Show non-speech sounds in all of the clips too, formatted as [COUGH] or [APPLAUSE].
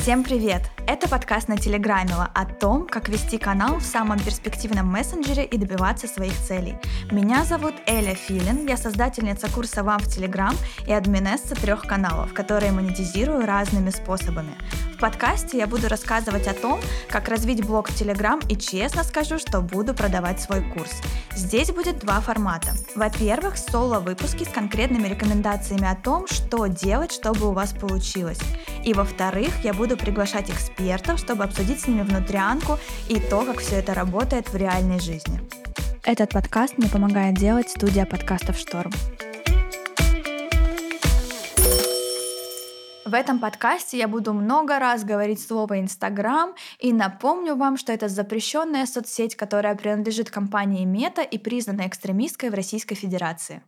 Всем привет! Это подкаст на Телеграмила о том, как вести канал в самом перспективном мессенджере и добиваться своих целей. Меня зовут Эля Филин, я создательница курса «Вам в Телеграм» и админесса трех каналов, которые монетизирую разными способами. В подкасте я буду рассказывать о том, как развить блог в Телеграм и честно скажу, что буду продавать свой курс. Здесь будет два формата. Во-первых, соло-выпуски с конкретными рекомендациями о том, что делать, чтобы у вас получилось. И во-вторых, я буду приглашать экспертов, чтобы обсудить с ними внутрянку и то, как все это работает в реальной жизни. Этот подкаст мне помогает делать студия подкастов «Шторм». В этом подкасте я буду много раз говорить слово Инстаграм и напомню вам, что это запрещенная соцсеть, которая принадлежит компании Мета и признана экстремистской в Российской Федерации.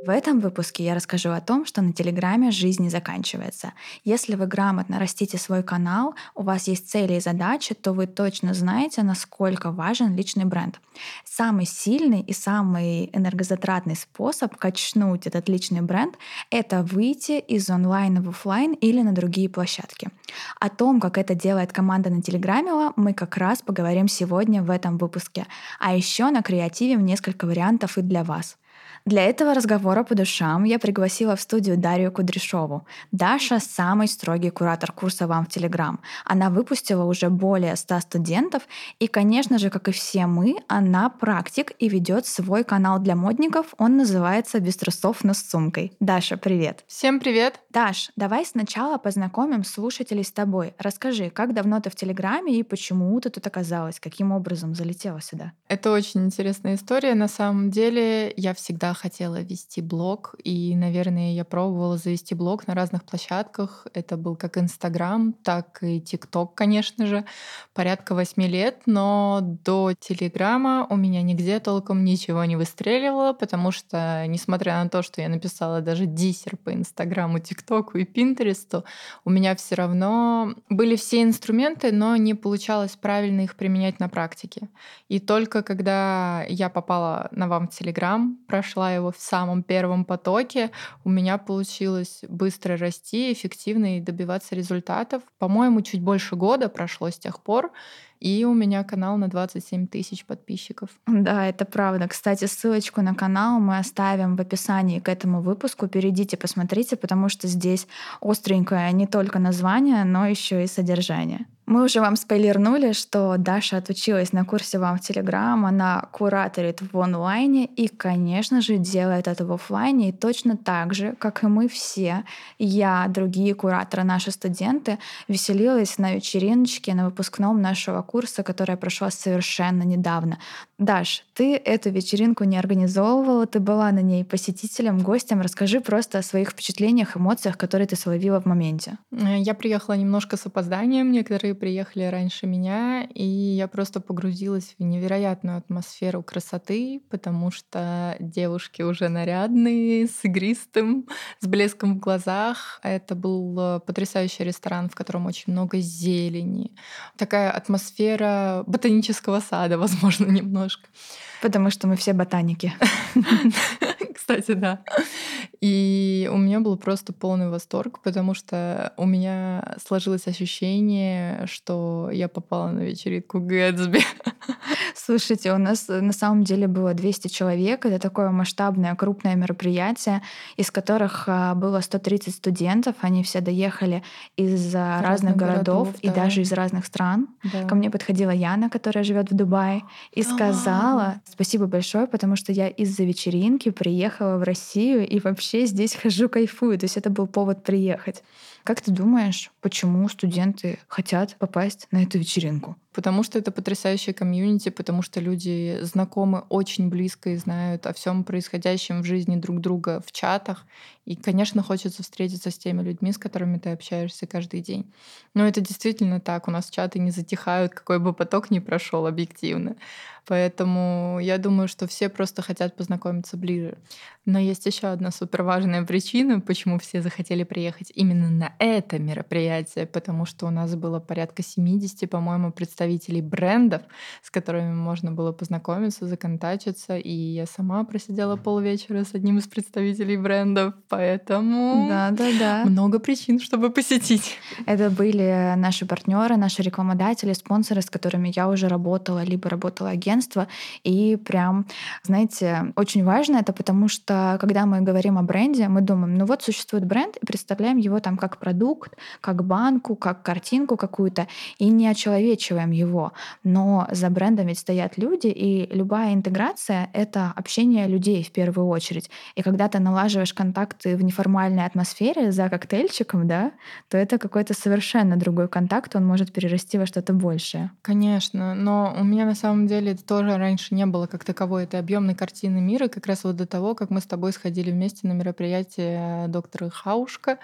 В этом выпуске я расскажу о том, что на Телеграме жизнь не заканчивается. Если вы грамотно растите свой канал, у вас есть цели и задачи, то вы точно знаете, насколько важен личный бренд. Самый сильный и самый энергозатратный способ качнуть этот личный бренд — это выйти из онлайна в офлайн или на другие площадки. О том, как это делает команда на Телеграме, мы как раз поговорим сегодня в этом выпуске. А еще на креативе несколько вариантов и для вас — для этого разговора по душам я пригласила в студию Дарью Кудряшову. Даша — самый строгий куратор курса «Вам в Телеграм». Она выпустила уже более 100 студентов, и, конечно же, как и все мы, она практик и ведет свой канал для модников. Он называется «Без трусов, но с сумкой». Даша, привет! Всем привет! Даш, давай сначала познакомим слушателей с тобой. Расскажи, как давно ты в Телеграме и почему ты тут оказалась? Каким образом залетела сюда? Это очень интересная история. На самом деле я всегда хотела вести блог, и, наверное, я пробовала завести блог на разных площадках. Это был как Инстаграм, так и ТикТок, конечно же, порядка восьми лет, но до Телеграма у меня нигде толком ничего не выстреливало, потому что, несмотря на то, что я написала даже диссер по Инстаграму, ТикТоку и Пинтересту, у меня все равно были все инструменты, но не получалось правильно их применять на практике. И только когда я попала на вам в Телеграм, прошла его в самом первом потоке, у меня получилось быстро расти, эффективно и добиваться результатов. По-моему, чуть больше года прошло с тех пор, и у меня канал на 27 тысяч подписчиков. Да, это правда. Кстати, ссылочку на канал мы оставим в описании к этому выпуску. Перейдите, посмотрите, потому что здесь остренькое не только название, но еще и содержание. Мы уже вам спойлернули, что Даша отучилась на курсе вам в Телеграм, она кураторит в онлайне и, конечно же, делает это в офлайне. И точно так же, как и мы все, я, другие кураторы, наши студенты, веселилась на вечериночке на выпускном нашего курса, которая прошла совершенно недавно. Даш, ты эту вечеринку не организовывала, ты была на ней посетителем, гостем. Расскажи просто о своих впечатлениях, эмоциях, которые ты словила в моменте. Я приехала немножко с опозданием, некоторые приехали раньше меня, и я просто погрузилась в невероятную атмосферу красоты, потому что девушки уже нарядные, с игристым, с блеском в глазах. Это был э, потрясающий ресторан, в котором очень много зелени. Такая атмосфера ботанического сада, [LAUGHS] возможно, немножко. Потому что мы все ботаники. [LAUGHS] Кстати, да. И у меня был просто полный восторг, потому что у меня сложилось ощущение, что я попала на вечеринку Гэтсби. [LAUGHS] Слушайте, у нас на самом деле было 200 человек. Это такое масштабное, крупное мероприятие, из которых а, было 130 студентов. Они все доехали из разных, разных городов, городов и да. даже из разных стран. Да. Ко мне подходила Яна, которая живет в Дубае, и да. сказала спасибо большое, потому что я из-за вечеринки приехала в Россию и вообще здесь хожу, кайфую. То есть это был повод приехать. Как ты думаешь, почему студенты хотят попасть на эту вечеринку? Потому что это потрясающая комьюнити, потому что люди знакомы очень близко и знают о всем происходящем в жизни друг друга в чатах. И, конечно, хочется встретиться с теми людьми, с которыми ты общаешься каждый день. Но это действительно так. У нас чаты не затихают, какой бы поток ни прошел объективно. Поэтому я думаю, что все просто хотят познакомиться ближе. Но есть еще одна супер важная причина, почему все захотели приехать именно на это мероприятие, потому что у нас было порядка 70, по-моему, представителей брендов, с которыми можно было познакомиться, законтачиться, и я сама просидела полвечера с одним из представителей брендов, поэтому Да, да, да. много причин, чтобы посетить. Это были наши партнеры, наши рекламодатели, спонсоры, с которыми я уже работала, либо работала агентство. И прям, знаете, очень важно это, потому что когда мы говорим о бренде, мы думаем, ну вот существует бренд, и представляем его там как продукт, как банку, как картинку какую-то, и не очеловечиваем его. Но за брендом ведь стоят люди, и любая интеграция — это общение людей в первую очередь. И когда ты налаживаешь контакты в неформальной атмосфере за коктейльчиком, да, то это какой-то совершенно другой контакт, он может перерасти во что-то большее. Конечно, но у меня на самом деле это тоже раньше не было как таковой этой объемной картины мира, как раз вот до того, как мы с тобой сходили вместе на мероприятие доктора Хаушка,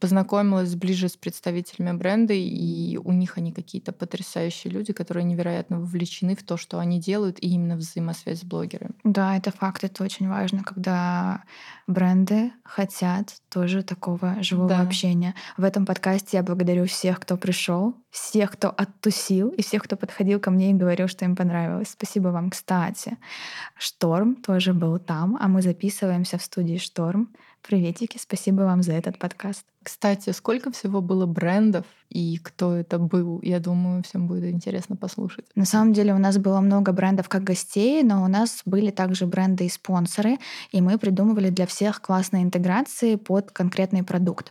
познакомилась ближе с представителями бренда, и у них они какие-то потрясающие люди, которые невероятно вовлечены в то, что они делают, и именно взаимосвязь с блогерами. Да, это факт, это очень важно, когда бренды хотят тоже такого живого Да. общения. В этом подкасте я благодарю всех, кто пришел, всех, кто оттусил, и всех, кто подходил ко мне и говорил, что им понравилось. Спасибо вам, кстати. Шторм тоже был там, а мы записываемся в студии Шторм. Приветики, спасибо вам за этот подкаст. Кстати, сколько всего было брендов и кто это был? Я думаю, всем будет интересно послушать. На самом деле у нас было много брендов как гостей, но у нас были также бренды и спонсоры, и мы придумывали для всех классные интеграции под конкретный продукт.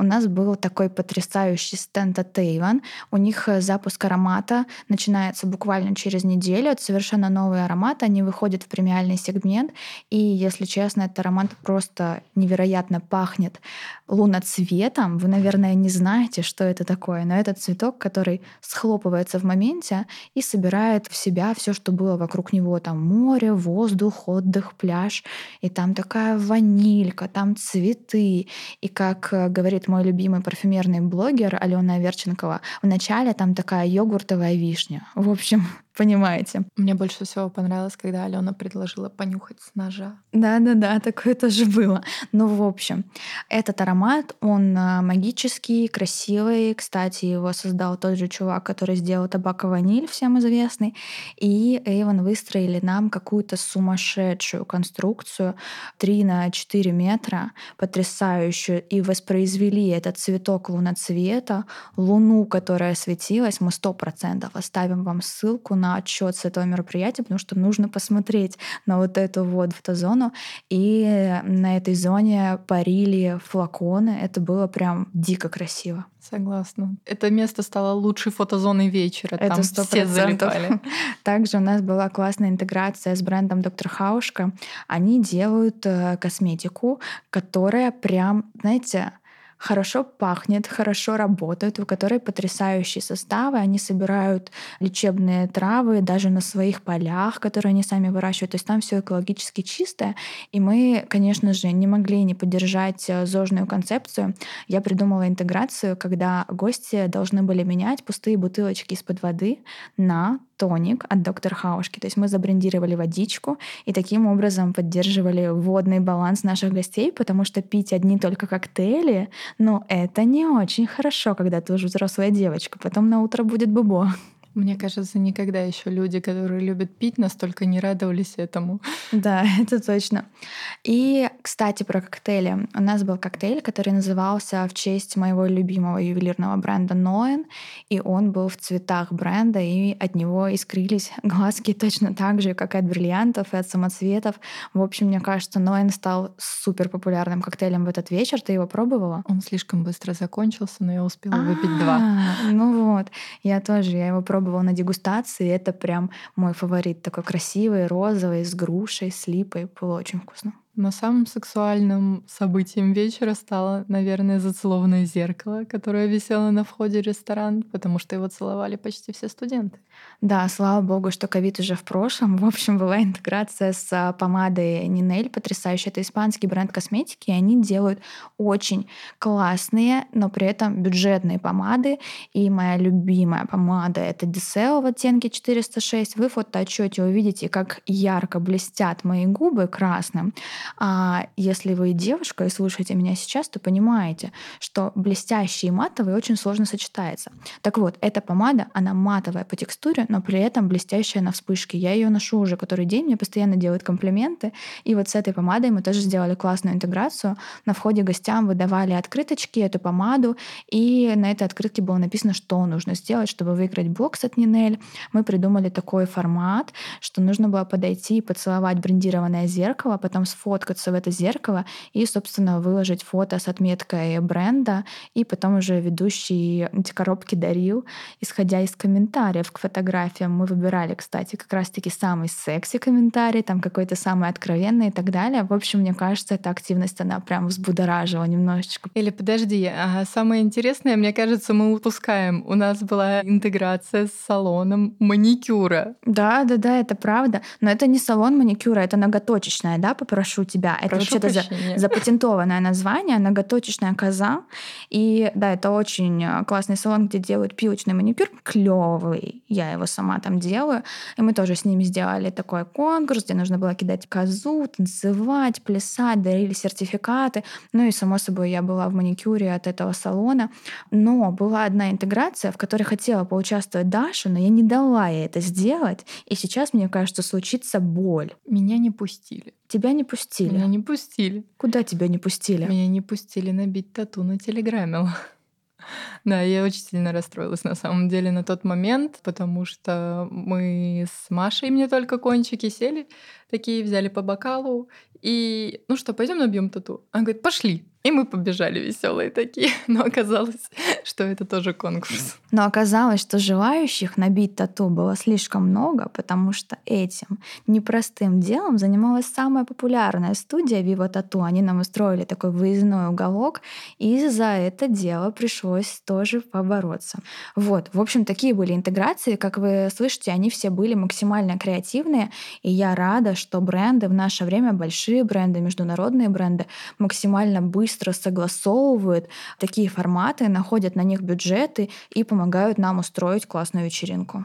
У нас был такой потрясающий стенд от Avon. У них э, запуск аромата начинается буквально через неделю. Это совершенно новый аромат, они выходят в премиальный сегмент, и, если честно, этот аромат просто невероятно пахнет луноцветом. Вы, наверное, не знаете, что это такое, но это цветок, который схлопывается в моменте и собирает в себя все, что было вокруг него. Там море, воздух, отдых, пляж. И там такая ванилька, там цветы. И как э, говорит мой любимый парфюмерный блогер Алена Аверченкова, вначале там такая йогуртовая вишня. В общем, [LAUGHS] понимаете. Мне больше всего понравилось, когда Алена предложила понюхать с ножа. Да-да-да, такое тоже было. Ну, в общем, этот аромат, он а, магический, красивый. Кстати, его создал тот же чувак, который сделал табак и ваниль, всем известный. И Эйвен выстроили нам какую-то сумасшедшую конструкцию 3 на 4 метра, потрясающую, и воспроизвели этот цветок луноцвета, луну, которая светилась. Мы сто процентов оставим вам ссылку на отчет с этого мероприятия, потому что нужно посмотреть на вот эту вот фотозону. И на этой зоне парили флаконы. Это было прям дико красиво. Согласна. Это место стало лучшей фотозоной вечера. Это Там сто все процентов. залипали. [LAUGHS] Также у нас была классная интеграция с брендом Доктор Хаушка. Они делают э, косметику, которая прям, знаете, хорошо пахнет, хорошо работает, у которой потрясающие составы. Они собирают лечебные травы даже на своих полях, которые они сами выращивают. То есть там все экологически чистое. И мы, конечно же, не могли не поддержать э, зожную концепцию. Я придумала интеграцию, когда гости должны были менять пустые бутылочки из-под воды на тоник от доктора Хаушки. То есть мы забрендировали водичку и таким образом поддерживали водный баланс наших гостей, потому что пить одни только коктейли, но это не очень хорошо, когда ты уже взрослая девочка. Потом на утро будет бубо. Мне кажется, никогда еще люди, которые любят пить, настолько не радовались этому. Да, [LAUGHS] это точно. И, кстати, про коктейли. У нас был коктейль, который назывался в честь моего любимого ювелирного бренда Ноэн, и он был в цветах бренда, и от него искрились [LAUGHS] глазки точно так же, как и от бриллиантов, и от самоцветов. В общем, мне кажется, Ноэн стал супер популярным коктейлем в этот вечер. Ты его пробовала? Он слишком быстро закончился, но я успела выпить два. А, Ну вот, я тоже, я его пробовала на дегустации, это прям мой фаворит, такой красивый, розовый, с грушей, с липой, было очень вкусно. Но самым сексуальным событием вечера стало, наверное, зацелованное зеркало, которое висело на входе в ресторан, потому что его целовали почти все студенты. Да, слава богу, что ковид уже в прошлом. В общем, была интеграция с а, помадой Нинель, потрясающая. Это испанский бренд косметики, и они делают очень классные, но при этом бюджетные помады. И моя любимая помада — это Десео в оттенке 406. Вы в фотоотчете увидите, как ярко блестят мои губы красным. А если вы девушка и слушаете меня сейчас, то понимаете, что блестящий и матовый очень сложно сочетается. Так вот, эта помада, она матовая по текстуре, но при этом блестящая на вспышке. Я ее ношу уже который день, мне постоянно делают комплименты. И вот с этой помадой мы тоже сделали классную интеграцию. На входе гостям выдавали открыточки, эту помаду, и на этой открытке было написано, что нужно сделать, чтобы выиграть бокс от Нинель. Мы придумали такой формат, что нужно было подойти и поцеловать брендированное зеркало, потом сфоткаться в это зеркало и, собственно, выложить фото с отметкой бренда, и потом уже ведущий эти коробки дарил, исходя из комментариев к фотографиям. Мы выбирали, кстати, как раз-таки самый секси комментарий, там какой-то самый откровенный и так далее. В общем, мне кажется, эта активность, она прям взбудоражила немножечко. Или подожди, а самое интересное, мне кажется, мы упускаем. У нас была интеграция с салоном маникюра. Да, да, да, это правда. Но это не салон маникюра, это ноготочечная, да, попрошу тебя. Это вообще-то за, запатентованное название, ноготочечная коза. И да, это очень э, классный салон, где делают пилочный маникюр. Клевый. Я его сама там делаю. И мы тоже с ними сделали такой конкурс, где нужно было кидать козу, танцевать, плясать, дарили сертификаты. Ну и, само собой, я была в маникюре от этого салона. Но была одна интеграция, в которой хотела поучаствовать Даша, но я не дала ей это сделать. И сейчас, мне кажется, случится боль. Меня не пустили. Тебя не пустили? Меня не пустили. Куда тебя не пустили? Меня не пустили набить тату на Телеграме. [LAUGHS] Да, я очень сильно расстроилась на самом деле на тот момент, потому что мы с Машей, мне только кончики сели, такие взяли по бокалу, и ну что, пойдем набьем тату? Она говорит, пошли. И мы побежали веселые такие. [LAUGHS] Но оказалось, [LAUGHS] что это тоже конкурс. Но оказалось, что желающих набить тату было слишком много, потому что этим непростым делом занималась самая популярная студия Viva Tattoo. Они нам устроили такой выездной уголок, и за это дело пришлось тоже побороться. Вот, в общем, такие были интеграции. Как вы слышите, они все были максимально креативные, и я рада, что бренды в наше время, большие бренды, международные бренды, максимально быстро согласовывают такие форматы, находят на них бюджеты и помогают нам устроить классную вечеринку.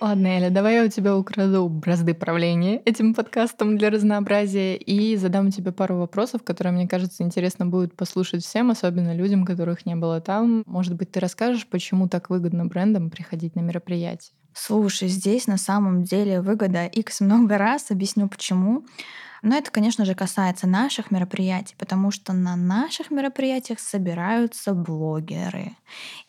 Ладно, Эля, давай я у тебя украду бразды правления этим подкастом для разнообразия и задам тебе пару вопросов, которые, мне кажется, интересно будет послушать всем, особенно людям, которых не было там. Может быть, ты расскажешь, почему так выгодно брендам приходить на мероприятие? Слушай, здесь на самом деле выгода X много раз, объясню почему. Но это, конечно же, касается наших мероприятий, потому что на наших мероприятиях собираются блогеры.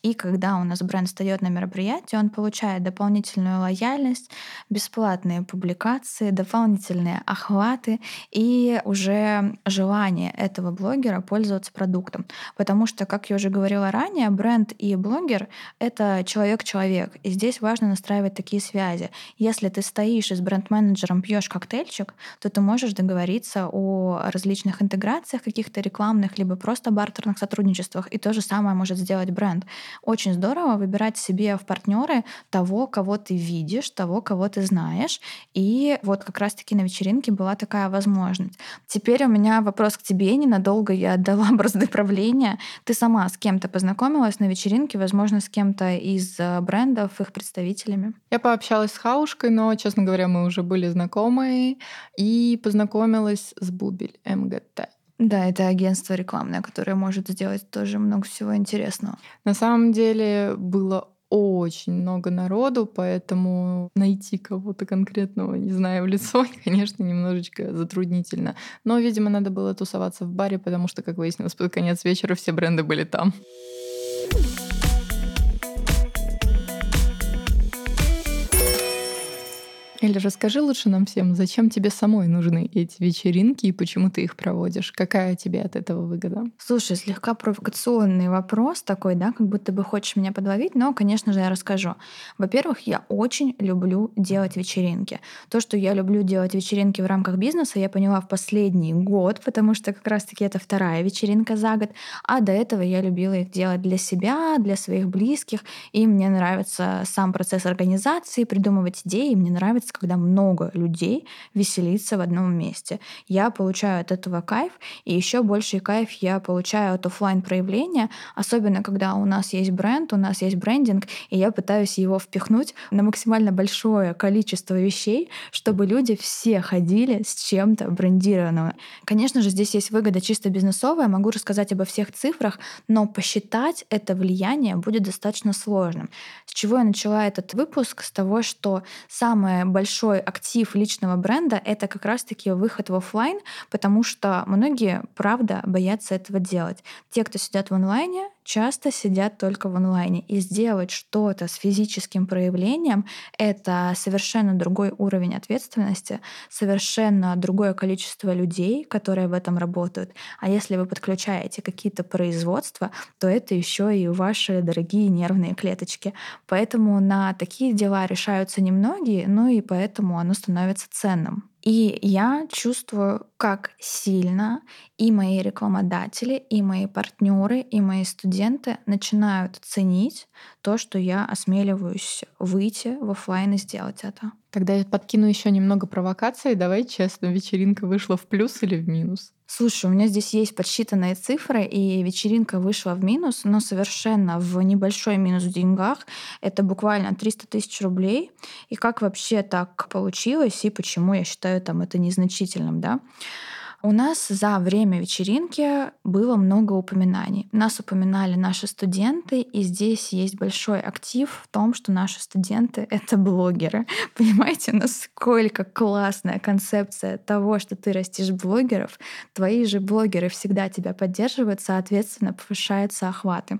И когда у нас бренд встает на мероприятие, он получает дополнительную лояльность, бесплатные публикации, дополнительные охваты и уже желание этого блогера пользоваться продуктом. Потому что, как я уже говорила ранее, бренд и блогер — это человек-человек. И здесь важно настраивать такие связи. Если ты стоишь и с бренд-менеджером пьешь коктейльчик, то ты можешь договориться о различных интеграциях каких-то рекламных, либо просто бартерных сотрудничествах. И то же самое может сделать бренд. Очень здорово выбирать себе в партнеры того, кого ты видишь, того, кого ты знаешь. И вот как раз-таки на вечеринке была такая возможность. Теперь у меня вопрос к тебе. Ненадолго я отдала [LAUGHS] бразды правления. Ты сама с кем-то познакомилась на вечеринке, возможно, с кем-то из э, брендов, их представителями? Я пообщалась с Хаушкой, но, честно говоря, мы уже были знакомы и познакомилась с Бубель МГТ. Да, это агентство рекламное, которое может сделать тоже много всего интересного. На самом деле было очень много народу, поэтому найти кого-то конкретного, не знаю, в лицо, [LAUGHS] конечно, немножечко затруднительно. Но, видимо, надо было тусоваться в баре, потому что, как выяснилось, под конец вечера все бренды были там. Или расскажи лучше нам всем, зачем тебе самой нужны эти вечеринки и почему ты их проводишь? Какая тебе от этого выгода? Слушай, слегка провокационный вопрос такой, да, как будто бы хочешь меня подловить, но, конечно же, я расскажу. Во-первых, я очень люблю делать вечеринки. То, что я люблю делать вечеринки в рамках бизнеса, я поняла в последний год, потому что как раз-таки это вторая вечеринка за год, а до этого я любила их делать для себя, для своих близких, и мне нравится сам процесс организации, придумывать идеи, мне нравится experience, когда много людей веселится в одном месте. Я получаю от этого кайф, и еще больший кайф я получаю от офлайн проявления, особенно когда у нас есть бренд, у нас есть брендинг, и я пытаюсь его впихнуть на максимально большое количество вещей, чтобы люди все ходили с чем-то брендированным. Конечно же, здесь есть выгода чисто бизнесовая, могу рассказать обо всех цифрах, но посчитать это влияние будет достаточно сложным. С чего я начала этот выпуск? С того, что самый большой актив личного бренда — это как раз-таки выход в офлайн, потому что многие, правда, боятся этого делать. Те, кто сидят в онлайне, часто сидят только в онлайне. И сделать что-то с физическим проявлением — это совершенно другой уровень ответственности, совершенно другое количество людей, которые в этом работают. А если вы подключаете какие-то производства, то это еще и ваши дорогие нервные клеточки. Поэтому на такие дела решаются немногие, ну и поэтому оно становится ценным. И я чувствую, как сильно и мои рекламодатели, и мои партнеры, и мои студенты начинают ценить то, что я осмеливаюсь выйти в офлайн и сделать это. Тогда я подкину еще немного провокаций. Давай честно, вечеринка вышла в плюс или в минус? Слушай, у меня здесь есть подсчитанные цифры, и вечеринка вышла в минус, но совершенно в небольшой минус в деньгах. Это буквально 300 тысяч рублей. И как вообще так получилось, и почему я считаю там это незначительным, да? У нас за время вечеринки было много упоминаний. Нас упоминали наши студенты, и здесь есть большой актив в том, что наши студенты — это блогеры. [LAUGHS] Понимаете, насколько классная концепция того, что ты растишь блогеров. Твои же блогеры всегда тебя поддерживают, соответственно, повышаются охваты.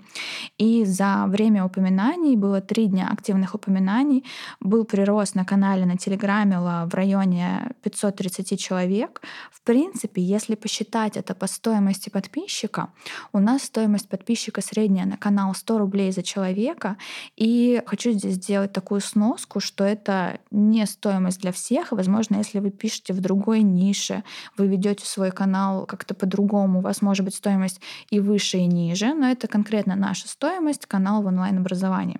И за время упоминаний было три дня активных упоминаний. Был прирост на канале на Телеграме в районе 530 человек. В принципе, принципе, если посчитать это по стоимости подписчика, у нас стоимость подписчика средняя на канал 100 рублей за человека. И хочу здесь сделать такую сноску, что это не стоимость для всех. Возможно, если вы пишете в другой нише, вы ведете свой канал как-то по-другому, у вас может быть стоимость и выше, и ниже, но это конкретно наша стоимость канала в онлайн-образовании.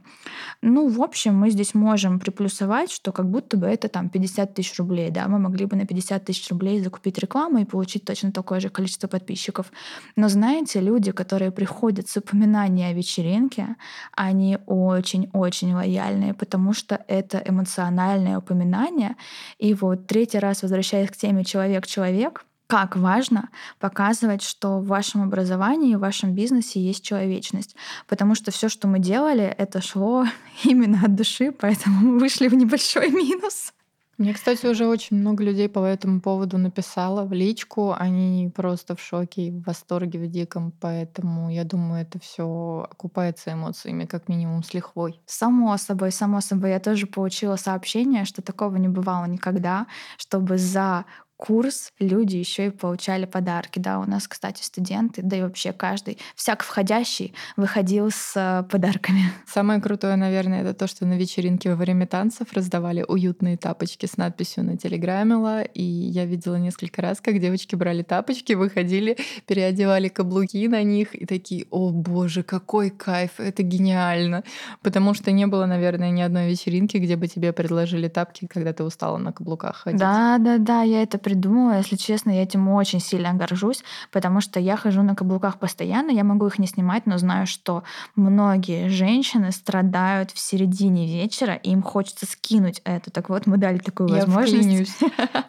Ну, в общем, мы здесь можем приплюсовать, что как будто бы это там 50 тысяч рублей, да, мы могли бы на 50 тысяч рублей закупить рекламу и получить получить точно такое же количество подписчиков. Но знаете, люди, которые приходят с упоминания о вечеринке, они очень-очень лояльные, потому что это эмоциональное упоминание. И вот третий раз возвращаясь к теме «человек-человек», как важно показывать, что в вашем образовании, в вашем бизнесе есть человечность. Потому что все, что мы делали, это шло [LAUGHS] именно от души, поэтому мы вышли в небольшой минус. Мне, кстати, уже очень много людей по этому поводу написало в личку. Они просто в шоке в восторге в диком. Поэтому я думаю, это все окупается эмоциями, как минимум с лихвой. Само собой, само собой. Я тоже получила сообщение, что такого не бывало никогда, чтобы за курс люди еще и получали подарки. Да, у нас, кстати, студенты, да и вообще каждый, всяк входящий выходил с э, подарками. [LAUGHS] Самое крутое, наверное, это то, что на вечеринке во время танцев раздавали уютные тапочки с надписью на телеграммила, и я видела несколько раз, как девочки брали тапочки, выходили, переодевали каблуки на них и такие, о боже, какой кайф, это гениально. Потому что не было, наверное, ни одной вечеринки, где бы тебе предложили тапки, когда ты устала на каблуках ходить. Да, да, да, я это придумала. Если честно, я этим очень сильно горжусь, потому что я хожу на каблуках постоянно, я могу их не снимать, но знаю, что многие женщины страдают в середине вечера, и им хочется скинуть это. Так вот, мы дали такую я возможность.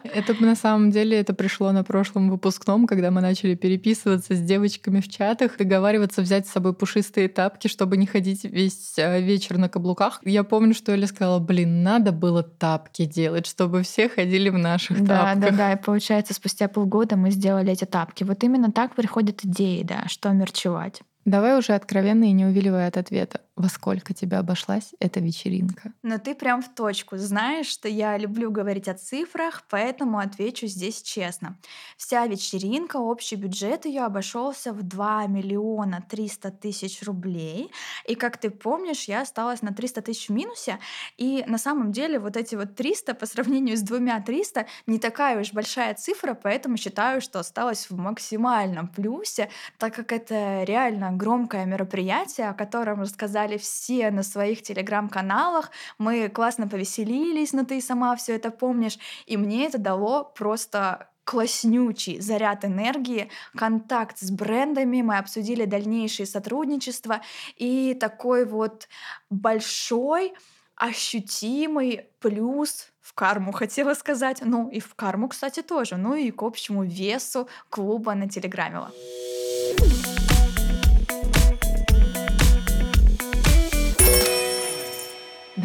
Это на самом деле это пришло на прошлом выпускном, когда мы начали переписываться с девочками в чатах, договариваться взять с собой пушистые тапки, чтобы не ходить весь э, вечер на каблуках. Я помню, что Эля сказала, блин, надо было тапки делать, чтобы все ходили в наших да, тапках. Да, да, и получается, спустя полгода мы сделали эти тапки. Вот именно так приходят идеи, да, что мерчевать. Давай уже откровенно и не увиливая от ответа. Во сколько тебе обошлась эта вечеринка? Но ты прям в точку. Знаешь, что я люблю говорить о цифрах, поэтому отвечу здесь честно. Вся вечеринка, общий бюджет ее обошелся в 2 миллиона 300 тысяч рублей. И как ты помнишь, я осталась на 300 тысяч в минусе. И на самом деле вот эти вот 300 по сравнению с двумя 300 не такая уж большая цифра, поэтому считаю, что осталась в максимальном плюсе, так как это реально громкое мероприятие, о котором рассказали все на своих телеграм-каналах. Мы классно повеселились, но ты сама все это помнишь. И мне это дало просто класснючий заряд энергии, контакт с брендами, мы обсудили дальнейшее сотрудничество и такой вот большой ощутимый плюс в карму, хотела сказать. Ну и в карму, кстати, тоже. Ну и к общему весу клуба на Телеграмила.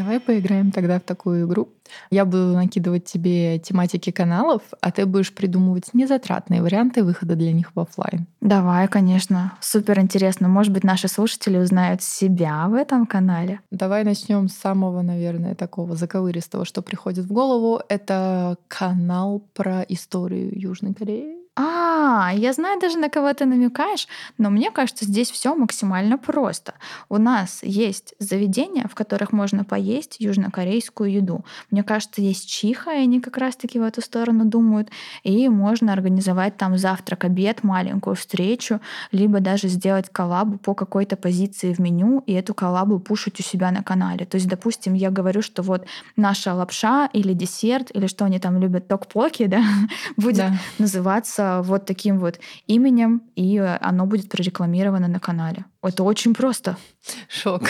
Давай поиграем тогда в такую игру. Я буду накидывать тебе тематики каналов, а ты будешь придумывать незатратные варианты выхода для них в офлайн. Давай, конечно. Супер интересно. Может быть, наши слушатели узнают себя в этом канале. Давай начнем с самого, наверное, такого заковыристого, что приходит в голову. Это канал про историю Южной Кореи. А, я знаю даже, на кого ты намекаешь, но мне кажется, здесь все максимально просто. У нас есть заведения, в которых можно поесть южнокорейскую еду. Мне кажется, есть чиха, и они как раз-таки в эту сторону думают. И можно организовать там завтрак, обед, маленькую встречу, либо даже сделать коллабу по какой-то позиции в меню, и эту коллабу пушить у себя на канале. То есть, допустим, я говорю, что вот наша лапша или десерт, или что они там любят, ток-поки, [LAUGHS] да, будет да. называться вот таким вот именем, и оно будет прорекламировано на канале. Это очень просто. Шок.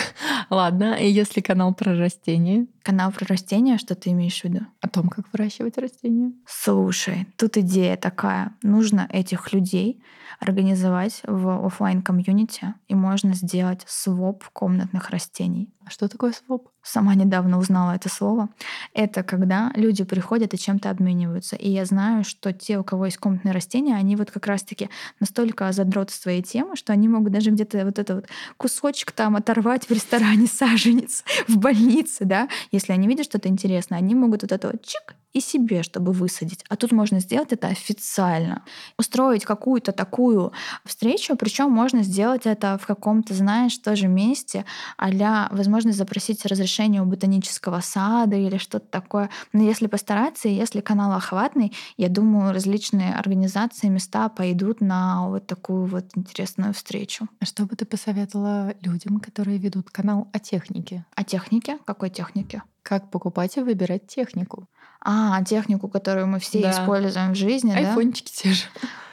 Ладно, и если канал про растения? Канал про растения, что ты имеешь в виду? О том, как выращивать растения. Слушай, тут идея такая. Нужно этих людей организовать в офлайн комьюнити и можно сделать своп комнатных растений. А что такое своп? Сама недавно узнала это слово. Это когда люди приходят и чем-то обмениваются. И я знаю, что те, у кого есть комнатные растения, они вот как раз-таки настолько задроты своей темы, что они могут даже где-то вот это вот кусочек там оторвать в ресторане [LAUGHS] саженец, в больнице, да. Если они видят что-то интересное, они могут вот это вот чик и себе, чтобы высадить. А тут можно сделать это официально. Устроить какую-то такую встречу, причем можно сделать это в каком-то, знаешь, тоже месте, а возможность запросить разрешение у ботанического сада или что-то такое. Но если постараться, и если канал охватный, я думаю, различные организации, места пойдут на вот такую вот интересную встречу. А что бы ты посоветовала людям, которые ведут канал о технике? О технике? Какой технике? Как покупать и выбирать технику? А, технику, которую мы все да. используем в жизни, Айфончики да? те же.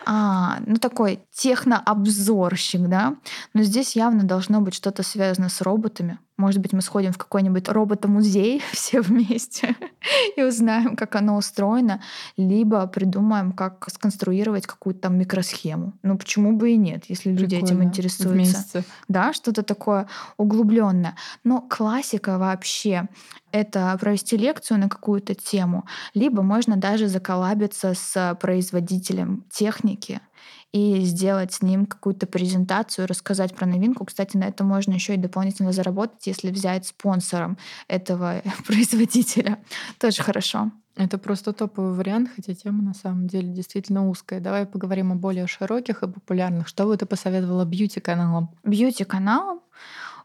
А, ну такой технообзорщик, да. Но здесь явно должно быть что-то связано с роботами. Может быть, мы сходим в какой-нибудь роботомузей [LAUGHS] все вместе и узнаем, как оно устроено, либо придумаем, как сконструировать какую-то там микросхему. Ну почему бы и нет, если люди Прикольно. этим интересуются. Вместе. Да, что-то такое углубленное. Но классика вообще это провести лекцию на какую-то тему, либо можно даже заколабиться с производителем техники и сделать с ним какую-то презентацию, рассказать про новинку. Кстати, на это можно еще и дополнительно заработать, если взять спонсором этого [LAUGHS] производителя. Тоже хорошо. Это просто топовый вариант, хотя тема на самом деле действительно узкая. Давай поговорим о более широких и популярных. Что бы ты посоветовала бьюти-каналам? Бьюти-каналам?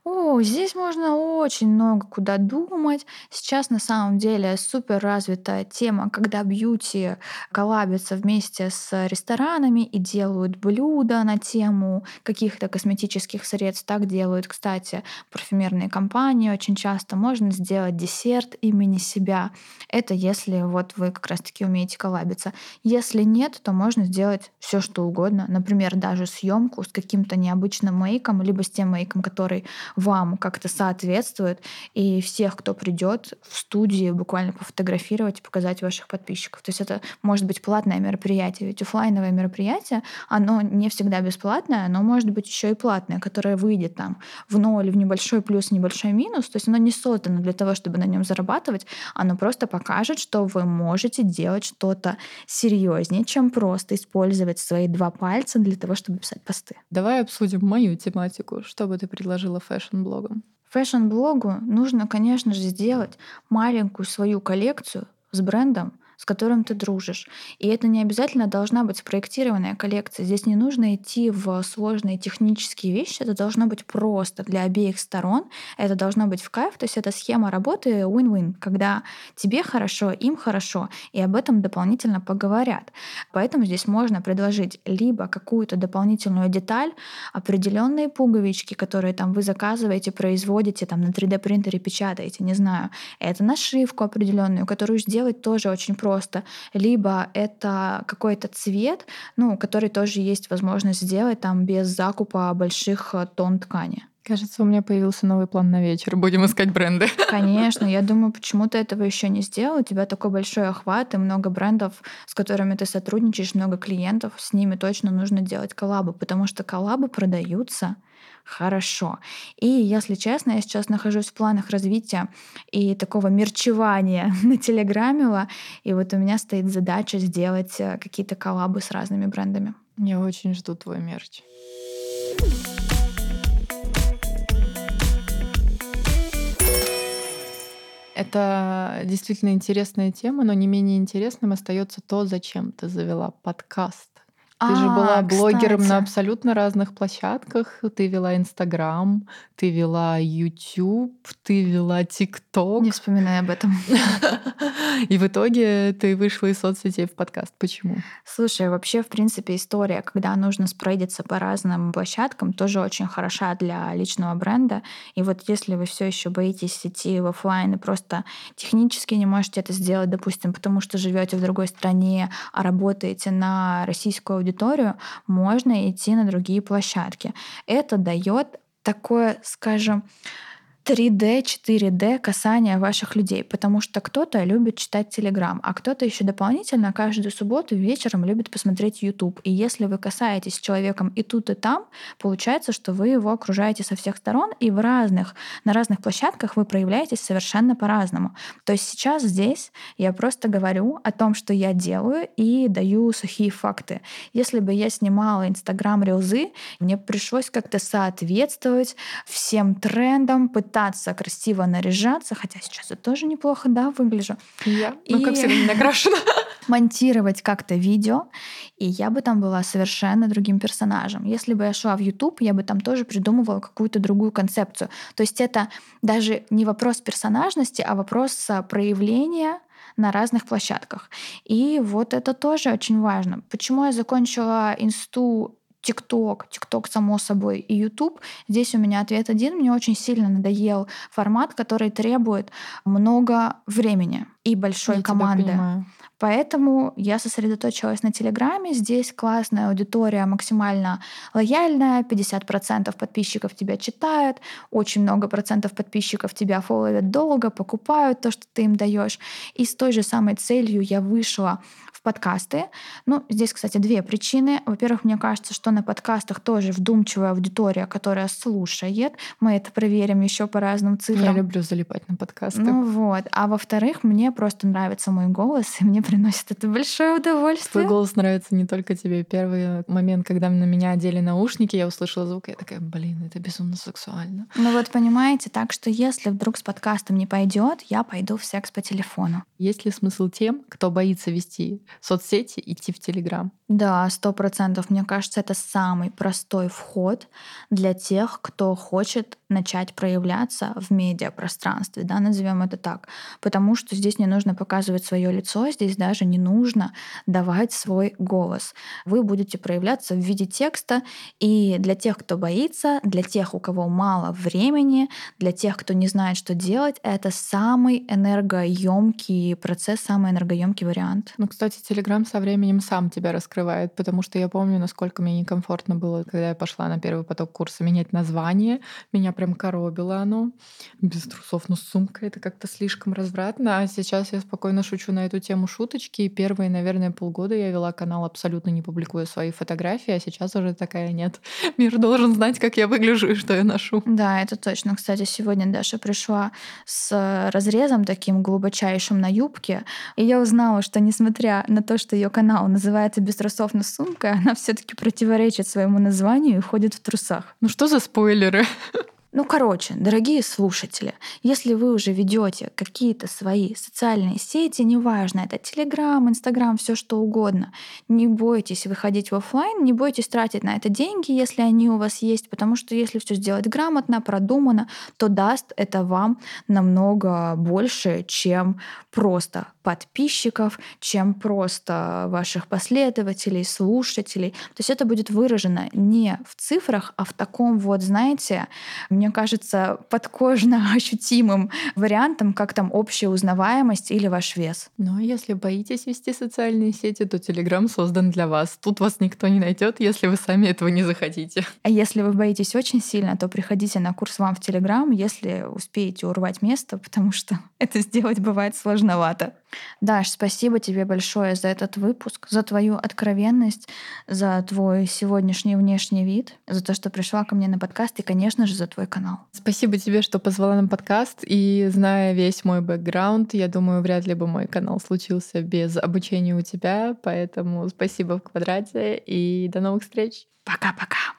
О, здесь можно очень много куда думать. Сейчас на самом деле супер развитая тема, когда бьюти коллабятся вместе с ресторанами и делают блюда на тему каких-то косметических средств. Так делают, кстати, парфюмерные компании очень часто. Можно сделать десерт имени себя. Это если вот вы как раз-таки умеете коллабиться. Если нет, то можно сделать все что угодно. Например, даже съемку с каким-то необычным мейком, либо с тем мейком, который вам как-то соответствует, и всех, кто придет в студии, буквально пофотографировать и показать ваших подписчиков. То есть это может быть платное мероприятие, ведь офлайновое мероприятие, оно не всегда бесплатное, оно может быть еще и платное, которое выйдет там в ноль, в небольшой плюс, небольшой минус. То есть оно не создано для того, чтобы на нем зарабатывать, оно просто покажет, что вы можете делать что-то серьезнее, чем просто использовать свои два пальца для того, чтобы писать посты. Давай обсудим мою тематику. Что бы ты предложила fashion fashion-блогом? Fashion-блогу нужно, конечно же, сделать маленькую свою коллекцию с брендом, с которым ты дружишь. И это не обязательно должна быть спроектированная коллекция. Здесь не нужно идти в сложные технические вещи, это должно быть просто для обеих сторон, это должно быть в кайф, то есть это схема работы win-win, когда тебе хорошо, им хорошо, и об этом дополнительно поговорят. Поэтому здесь можно предложить либо какую-то дополнительную деталь, определенные пуговички, которые там вы заказываете, производите, там на 3D принтере печатаете, не знаю, это нашивку определенную, которую сделать тоже очень просто, либо это какой-то цвет, ну, который тоже есть возможность сделать там без закупа больших э, тонн ткани. Кажется, у меня появился новый план на вечер. Будем искать бренды. [LAUGHS] Конечно, я думаю, почему ты этого еще не сделал. У тебя такой большой охват и много брендов, с которыми ты сотрудничаешь, много клиентов. С ними точно нужно делать коллабы, потому что коллабы продаются хорошо. И, если честно, я сейчас нахожусь в планах развития и такого мерчевания [LAUGHS] на Телеграмила, и вот у меня стоит задача сделать э, какие-то коллабы с разными брендами. Я очень жду твой мерч. Это действительно интересная тема, но не менее интересным остается то, зачем ты завела подкаст. Ты же была А, блогером на кстати. абсолютно разных площадках. Ты вела Инстаграм, ты вела YouTube, ты вела Не ТикТок. вспоминай об этом. [LAUGHS] И в итоге ты вышла из соцсетей в подкаст. Почему? Слушай, вообще, в принципе, история, когда нужно спрейдиться по разным площадкам, тоже очень хороша для личного бренда. И вот если вы все еще боитесь идти в офлайн и просто технически не можете это сделать, допустим, потому что живете в другой стране, а работаете на российскую аудиторию, можно идти на другие площадки. Это дает такое, скажем, 3D, 4D касание ваших людей, потому что кто-то любит читать Телеграм, а кто-то еще дополнительно каждую субботу вечером любит посмотреть YouTube. И если вы касаетесь с человеком и тут, и там, получается, что вы его окружаете со всех сторон, и в разных, на разных площадках вы проявляетесь совершенно по-разному. То есть сейчас здесь я просто говорю о том, что я делаю, и даю сухие факты. Если бы я снимала Инстаграм рилзы, мне пришлось как-то соответствовать всем трендам, красиво наряжаться, хотя сейчас я тоже неплохо, да, выгляжу. Я, ну, как всегда, не накрашена. [LAUGHS] монтировать как-то видео, и я бы там была совершенно другим персонажем. Если бы я шла в YouTube, я бы там тоже придумывала какую-то другую концепцию. То есть это даже не вопрос персонажности, а вопрос а, проявления на разных площадках. И вот это тоже очень важно. Почему я закончила инсту ТикТок, ТикТок, само собой, и YouTube. Здесь у меня ответ один. Мне очень сильно надоел формат, который требует много времени и большой Я команды. Поэтому я сосредоточилась на Телеграме. Здесь классная аудитория, максимально лояльная. 50% подписчиков тебя читают, очень много процентов подписчиков тебя фолловят долго, покупают то, что ты им даешь. И с той же самой целью я вышла в подкасты. Ну, здесь, кстати, две причины. Во-первых, мне кажется, что на подкастах тоже вдумчивая аудитория, которая слушает. Мы это проверим еще по разным цифрам. Я люблю залипать на подкасты. Ну вот. А во-вторых, мне просто нравится мой голос, и мне [LAUGHS] приносит это большое удовольствие. Твой голос нравится не только тебе. Первый момент, когда на меня одели наушники, я услышала звук, я такая, блин, это безумно сексуально. Ну вот понимаете, так что если вдруг с подкастом не пойдет, я пойду в секс по телефону. Есть ли смысл тем, кто боится вести соцсети, идти в Телеграм? Да, сто процентов. Мне кажется, это самый простой вход для тех, кто хочет начать проявляться в медиапространстве, да, назовем это так. Потому что здесь не нужно показывать свое лицо, здесь даже не нужно давать свой голос. Вы будете проявляться в виде текста, и для тех, кто боится, для тех, у кого мало времени, для тех, кто не знает, что делать, это самый энергоемкий процесс, самый энергоемкий вариант. Ну, кстати, Телеграм со временем сам тебя раскрывает, потому что я помню, насколько мне некомфортно было, когда я пошла на первый поток курса менять название. Меня прям коробило оно. Без трусов, но с сумкой это как-то слишком развратно. А сейчас я спокойно шучу на эту тему шуточки. И первые, наверное, полгода я вела канал абсолютно не публикуя свои фотографии, а сейчас уже такая нет. [LAUGHS] Мир должен знать, как я выгляжу и что я ношу. Да, это точно. Кстати, сегодня Даша пришла с разрезом таким глубочайшим на юбке, и я узнала, что несмотря на то, что ее канал называется «Без трусов, но с сумкой», она все таки противоречит своему названию и ходит в трусах. Ну что за спойлеры? Ну, короче, дорогие слушатели, если вы уже ведете какие-то свои социальные сети, неважно, это Телеграм, Инстаграм, все что угодно, не бойтесь выходить в офлайн, не бойтесь тратить на это деньги, если они у вас есть, потому что если все сделать грамотно, продумано, то даст это вам намного больше, чем просто подписчиков, чем просто ваших последователей, слушателей. То есть это будет выражено не в цифрах, а в таком вот, знаете, мне кажется, подкожно [LAUGHS] ощутимым вариантом, как там общая узнаваемость или ваш вес. Ну а если боитесь вести социальные сети, то Telegram создан для вас. Тут вас никто не найдет, если вы сами этого не захотите. А если вы боитесь очень сильно, то приходите на курс вам в Telegram, если успеете урвать место, потому что [LAUGHS] это сделать бывает сложновато. Даш, спасибо тебе большое за этот выпуск, за твою откровенность, за твой сегодняшний внешний вид, за то, что пришла ко мне на подкаст и, конечно же, за твой канал. Спасибо тебе, что позвала на подкаст. И зная весь мой бэкграунд, я думаю, вряд ли бы мой канал случился без обучения у тебя. Поэтому спасибо в квадрате и до новых встреч. Пока-пока.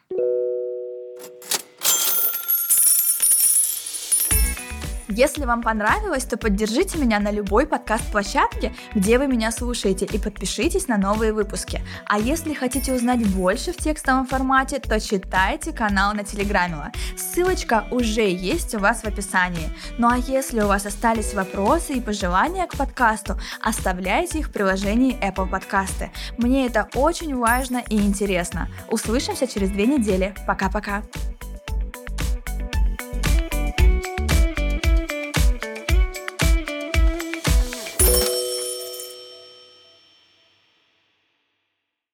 Если вам понравилось, то поддержите меня на любой подкаст-площадке, где вы меня слушаете, и подпишитесь на новые выпуски. А если хотите узнать больше в текстовом формате, то читайте канал на Телеграме. Ссылочка уже есть у вас в описании. Ну а если у вас остались вопросы и пожелания к подкасту, оставляйте их в приложении Apple Podcasts. Мне это очень важно и интересно. Услышимся через две недели. Пока-пока.